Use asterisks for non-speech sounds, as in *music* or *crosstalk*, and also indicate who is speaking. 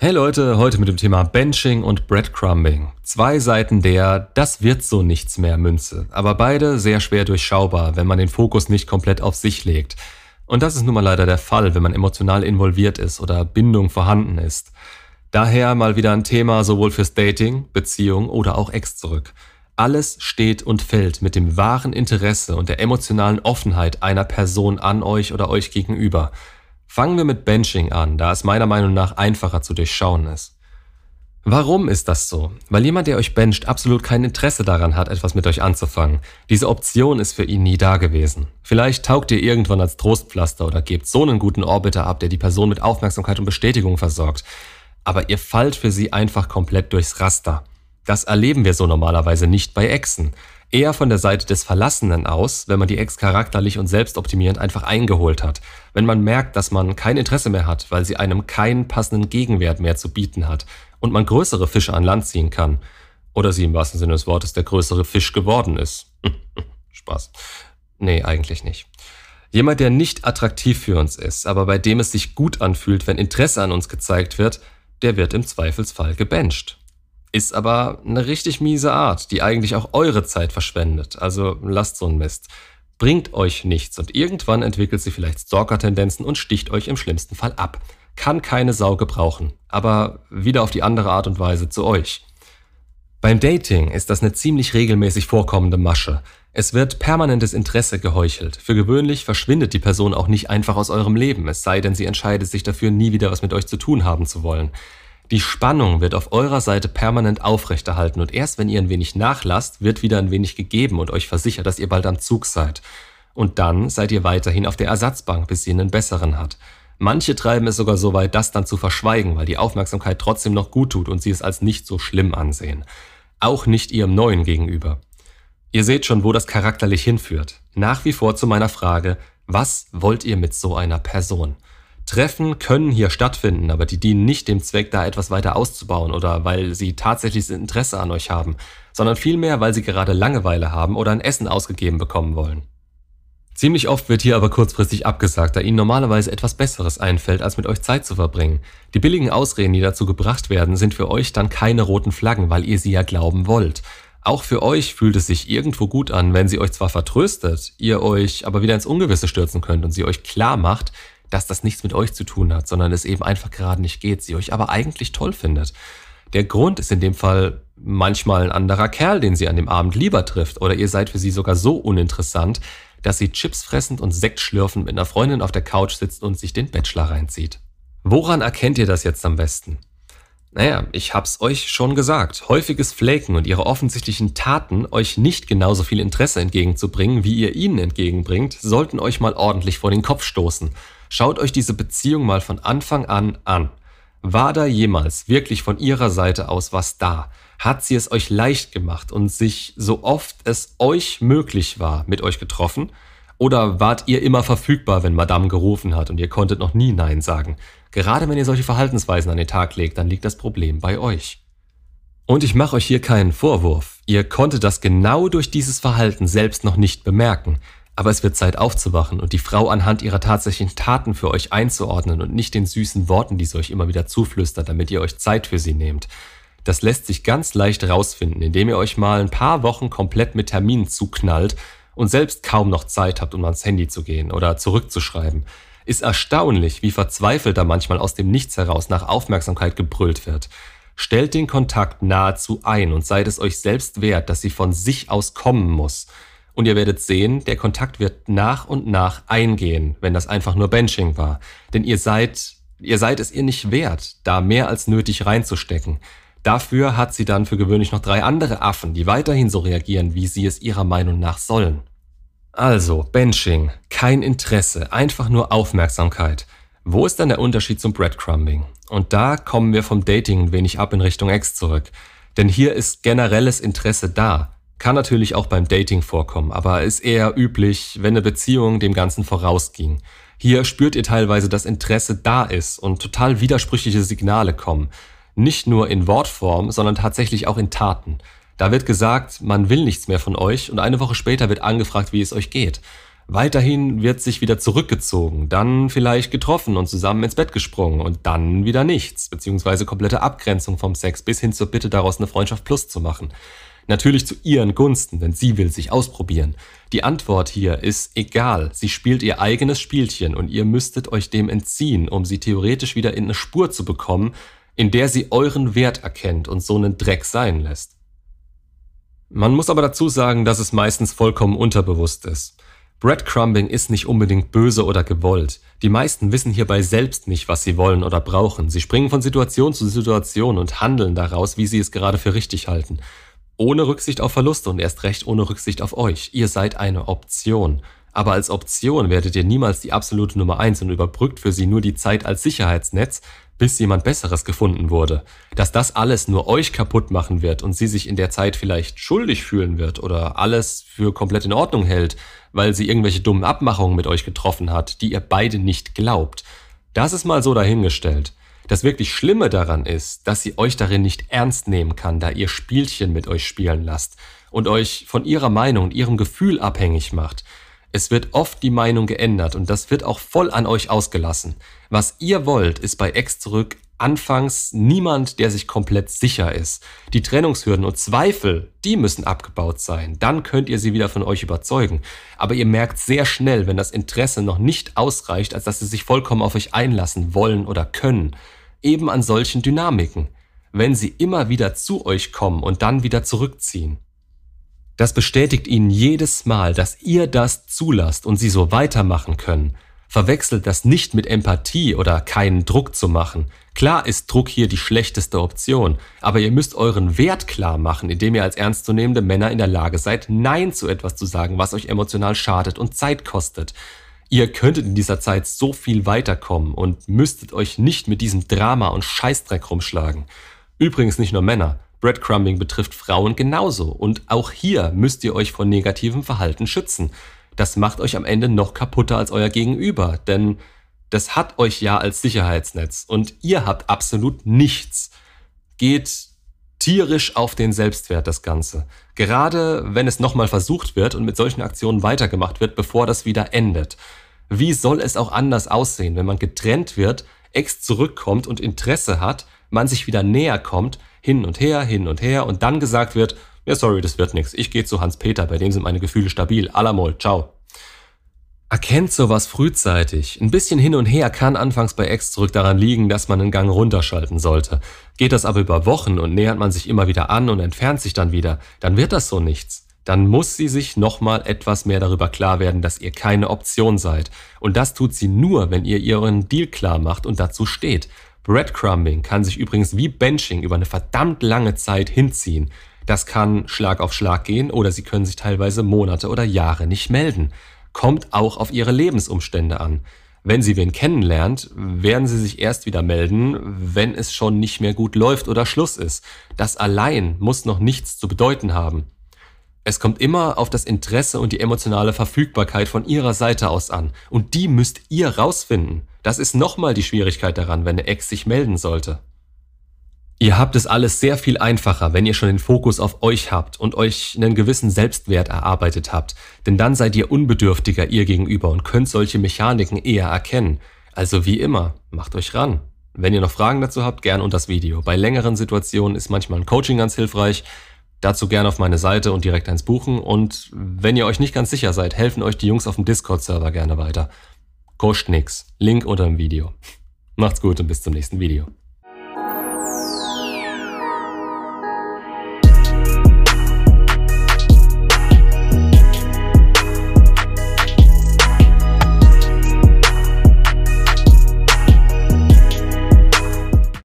Speaker 1: Hey Leute, heute mit dem Thema Benching und Breadcrumbing. Zwei Seiten der Das wird so nichts mehr Münze, aber beide sehr schwer durchschaubar, wenn man den Fokus nicht komplett auf sich legt. Und das ist nun mal leider der Fall, wenn man emotional involviert ist oder Bindung vorhanden ist. Daher mal wieder ein Thema sowohl fürs Dating, Beziehung oder auch Ex zurück. Alles steht und fällt mit dem wahren Interesse und der emotionalen Offenheit einer Person an euch oder euch gegenüber. Fangen wir mit Benching an, da es meiner Meinung nach einfacher zu durchschauen ist. Warum ist das so? Weil jemand, der euch bencht, absolut kein Interesse daran hat, etwas mit euch anzufangen. Diese Option ist für ihn nie da gewesen. Vielleicht taugt ihr irgendwann als Trostpflaster oder gebt so einen guten Orbiter ab, der die Person mit Aufmerksamkeit und Bestätigung versorgt. Aber ihr fallt für sie einfach komplett durchs Raster. Das erleben wir so normalerweise nicht bei Exen. Eher von der Seite des Verlassenen aus, wenn man die Ex charakterlich und selbstoptimierend einfach eingeholt hat. Wenn man merkt, dass man kein Interesse mehr hat, weil sie einem keinen passenden Gegenwert mehr zu bieten hat und man größere Fische an Land ziehen kann. Oder sie im wahrsten Sinne des Wortes der größere Fisch geworden ist. *laughs* Spaß. Nee, eigentlich nicht. Jemand, der nicht attraktiv für uns ist, aber bei dem es sich gut anfühlt, wenn Interesse an uns gezeigt wird, der wird im Zweifelsfall gebencht. Ist aber eine richtig miese Art, die eigentlich auch eure Zeit verschwendet. Also lasst so einen Mist. Bringt euch nichts und irgendwann entwickelt sie vielleicht Stalker-Tendenzen und sticht euch im schlimmsten Fall ab kann keine Sau gebrauchen, aber wieder auf die andere Art und Weise zu euch. Beim Dating ist das eine ziemlich regelmäßig vorkommende Masche. Es wird permanentes Interesse geheuchelt. Für gewöhnlich verschwindet die Person auch nicht einfach aus eurem Leben, es sei denn, sie entscheidet sich dafür, nie wieder was mit euch zu tun haben zu wollen. Die Spannung wird auf eurer Seite permanent aufrechterhalten und erst wenn ihr ein wenig nachlasst, wird wieder ein wenig gegeben und euch versichert, dass ihr bald am Zug seid. Und dann seid ihr weiterhin auf der Ersatzbank, bis sie einen besseren hat. Manche treiben es sogar so weit, das dann zu verschweigen, weil die Aufmerksamkeit trotzdem noch gut tut und sie es als nicht so schlimm ansehen. Auch nicht ihrem Neuen gegenüber. Ihr seht schon, wo das charakterlich hinführt. Nach wie vor zu meiner Frage, was wollt ihr mit so einer Person? Treffen können hier stattfinden, aber die dienen nicht dem Zweck, da etwas weiter auszubauen oder weil sie tatsächliches Interesse an euch haben, sondern vielmehr, weil sie gerade Langeweile haben oder ein Essen ausgegeben bekommen wollen. Ziemlich oft wird hier aber kurzfristig abgesagt, da ihnen normalerweise etwas Besseres einfällt, als mit euch Zeit zu verbringen. Die billigen Ausreden, die dazu gebracht werden, sind für euch dann keine roten Flaggen, weil ihr sie ja glauben wollt. Auch für euch fühlt es sich irgendwo gut an, wenn sie euch zwar vertröstet, ihr euch aber wieder ins Ungewisse stürzen könnt und sie euch klar macht, dass das nichts mit euch zu tun hat, sondern es eben einfach gerade nicht geht, sie euch aber eigentlich toll findet. Der Grund ist in dem Fall manchmal ein anderer Kerl, den sie an dem Abend lieber trifft, oder ihr seid für sie sogar so uninteressant, dass sie Chips fressend und Sekt schlürfend mit einer Freundin auf der Couch sitzt und sich den Bachelor reinzieht. Woran erkennt ihr das jetzt am besten? Naja, ich hab's euch schon gesagt. Häufiges Flaken und ihre offensichtlichen Taten, euch nicht genauso viel Interesse entgegenzubringen, wie ihr ihnen entgegenbringt, sollten euch mal ordentlich vor den Kopf stoßen. Schaut euch diese Beziehung mal von Anfang an an. War da jemals wirklich von ihrer Seite aus was da? hat sie es euch leicht gemacht und sich so oft es euch möglich war mit euch getroffen? Oder wart ihr immer verfügbar, wenn Madame gerufen hat und ihr konntet noch nie Nein sagen? Gerade wenn ihr solche Verhaltensweisen an den Tag legt, dann liegt das Problem bei euch. Und ich mache euch hier keinen Vorwurf. Ihr konntet das genau durch dieses Verhalten selbst noch nicht bemerken. Aber es wird Zeit aufzuwachen und die Frau anhand ihrer tatsächlichen Taten für euch einzuordnen und nicht den süßen Worten, die sie euch immer wieder zuflüstert, damit ihr euch Zeit für sie nehmt. Das lässt sich ganz leicht rausfinden, indem ihr euch mal ein paar Wochen komplett mit Terminen zuknallt und selbst kaum noch Zeit habt, um ans Handy zu gehen oder zurückzuschreiben. Ist erstaunlich, wie verzweifelt da manchmal aus dem Nichts heraus nach Aufmerksamkeit gebrüllt wird. Stellt den Kontakt nahezu ein und seid es euch selbst wert, dass sie von sich aus kommen muss. Und ihr werdet sehen, der Kontakt wird nach und nach eingehen, wenn das einfach nur Benching war. Denn ihr seid, ihr seid es ihr nicht wert, da mehr als nötig reinzustecken. Dafür hat sie dann für gewöhnlich noch drei andere Affen, die weiterhin so reagieren, wie sie es ihrer Meinung nach sollen. Also, Benching, kein Interesse, einfach nur Aufmerksamkeit. Wo ist dann der Unterschied zum Breadcrumbing? Und da kommen wir vom Dating ein wenig ab in Richtung Ex zurück. Denn hier ist generelles Interesse da. Kann natürlich auch beim Dating vorkommen, aber ist eher üblich, wenn eine Beziehung dem Ganzen vorausging. Hier spürt ihr teilweise, dass Interesse da ist und total widersprüchliche Signale kommen nicht nur in Wortform, sondern tatsächlich auch in Taten. Da wird gesagt, man will nichts mehr von euch und eine Woche später wird angefragt, wie es euch geht. Weiterhin wird sich wieder zurückgezogen, dann vielleicht getroffen und zusammen ins Bett gesprungen und dann wieder nichts, beziehungsweise komplette Abgrenzung vom Sex bis hin zur Bitte daraus eine Freundschaft plus zu machen. Natürlich zu ihren Gunsten, denn sie will sich ausprobieren. Die Antwort hier ist egal. Sie spielt ihr eigenes Spielchen und ihr müsstet euch dem entziehen, um sie theoretisch wieder in eine Spur zu bekommen, in der sie euren Wert erkennt und so einen Dreck sein lässt. Man muss aber dazu sagen, dass es meistens vollkommen unterbewusst ist. Breadcrumbing ist nicht unbedingt böse oder gewollt. Die meisten wissen hierbei selbst nicht, was sie wollen oder brauchen. Sie springen von Situation zu Situation und handeln daraus, wie sie es gerade für richtig halten. Ohne Rücksicht auf Verluste und erst recht ohne Rücksicht auf euch. Ihr seid eine Option. Aber als Option werdet ihr niemals die absolute Nummer eins und überbrückt für sie nur die Zeit als Sicherheitsnetz, bis jemand Besseres gefunden wurde. Dass das alles nur euch kaputt machen wird und sie sich in der Zeit vielleicht schuldig fühlen wird oder alles für komplett in Ordnung hält, weil sie irgendwelche dummen Abmachungen mit euch getroffen hat, die ihr beide nicht glaubt. Das ist mal so dahingestellt. Das wirklich Schlimme daran ist, dass sie euch darin nicht ernst nehmen kann, da ihr Spielchen mit euch spielen lasst und euch von ihrer Meinung und ihrem Gefühl abhängig macht. Es wird oft die Meinung geändert und das wird auch voll an euch ausgelassen. Was ihr wollt, ist bei Ex zurück anfangs niemand, der sich komplett sicher ist. Die Trennungshürden und Zweifel, die müssen abgebaut sein. Dann könnt ihr sie wieder von euch überzeugen. Aber ihr merkt sehr schnell, wenn das Interesse noch nicht ausreicht, als dass sie sich vollkommen auf euch einlassen wollen oder können. Eben an solchen Dynamiken. Wenn sie immer wieder zu euch kommen und dann wieder zurückziehen. Das bestätigt ihnen jedes Mal, dass ihr das zulasst und sie so weitermachen können. Verwechselt das nicht mit Empathie oder keinen Druck zu machen. Klar ist Druck hier die schlechteste Option, aber ihr müsst euren Wert klar machen, indem ihr als ernstzunehmende Männer in der Lage seid, Nein zu etwas zu sagen, was euch emotional schadet und Zeit kostet. Ihr könntet in dieser Zeit so viel weiterkommen und müsstet euch nicht mit diesem Drama und Scheißdreck rumschlagen. Übrigens nicht nur Männer. Breadcrumbing betrifft Frauen genauso und auch hier müsst ihr euch vor negativem Verhalten schützen das macht euch am Ende noch kaputter als euer Gegenüber, denn das hat euch ja als Sicherheitsnetz und ihr habt absolut nichts. Geht tierisch auf den Selbstwert das Ganze. Gerade wenn es nochmal versucht wird und mit solchen Aktionen weitergemacht wird, bevor das wieder endet. Wie soll es auch anders aussehen, wenn man getrennt wird, Ex zurückkommt und Interesse hat, man sich wieder näher kommt, hin und her, hin und her und dann gesagt wird, ja, sorry, das wird nichts. Ich gehe zu Hans-Peter, bei dem sind meine Gefühle stabil. Alamol, ciao. Erkennt sowas frühzeitig. Ein bisschen hin und her kann anfangs bei Ex zurück daran liegen, dass man einen Gang runterschalten sollte. Geht das aber über Wochen und nähert man sich immer wieder an und entfernt sich dann wieder, dann wird das so nichts. Dann muss sie sich nochmal etwas mehr darüber klar werden, dass ihr keine Option seid. Und das tut sie nur, wenn ihr ihren Deal klar macht und dazu steht. Breadcrumbing kann sich übrigens wie Benching über eine verdammt lange Zeit hinziehen. Das kann Schlag auf Schlag gehen oder sie können sich teilweise Monate oder Jahre nicht melden. Kommt auch auf ihre Lebensumstände an. Wenn sie wen kennenlernt, werden sie sich erst wieder melden, wenn es schon nicht mehr gut läuft oder Schluss ist. Das allein muss noch nichts zu bedeuten haben. Es kommt immer auf das Interesse und die emotionale Verfügbarkeit von ihrer Seite aus an. Und die müsst ihr rausfinden. Das ist nochmal die Schwierigkeit daran, wenn eine Ex sich melden sollte. Ihr habt es alles sehr viel einfacher, wenn ihr schon den Fokus auf euch habt und euch einen gewissen Selbstwert erarbeitet habt, denn dann seid ihr unbedürftiger ihr gegenüber und könnt solche Mechaniken eher erkennen. Also wie immer, macht euch ran. Wenn ihr noch Fragen dazu habt, gern unter das Video. Bei längeren Situationen ist manchmal ein Coaching ganz hilfreich. Dazu gern auf meine Seite und direkt eins buchen. Und wenn ihr euch nicht ganz sicher seid, helfen euch die Jungs auf dem Discord-Server gerne weiter. Kostet nix. Link unter dem Video. Macht's gut und bis zum nächsten Video.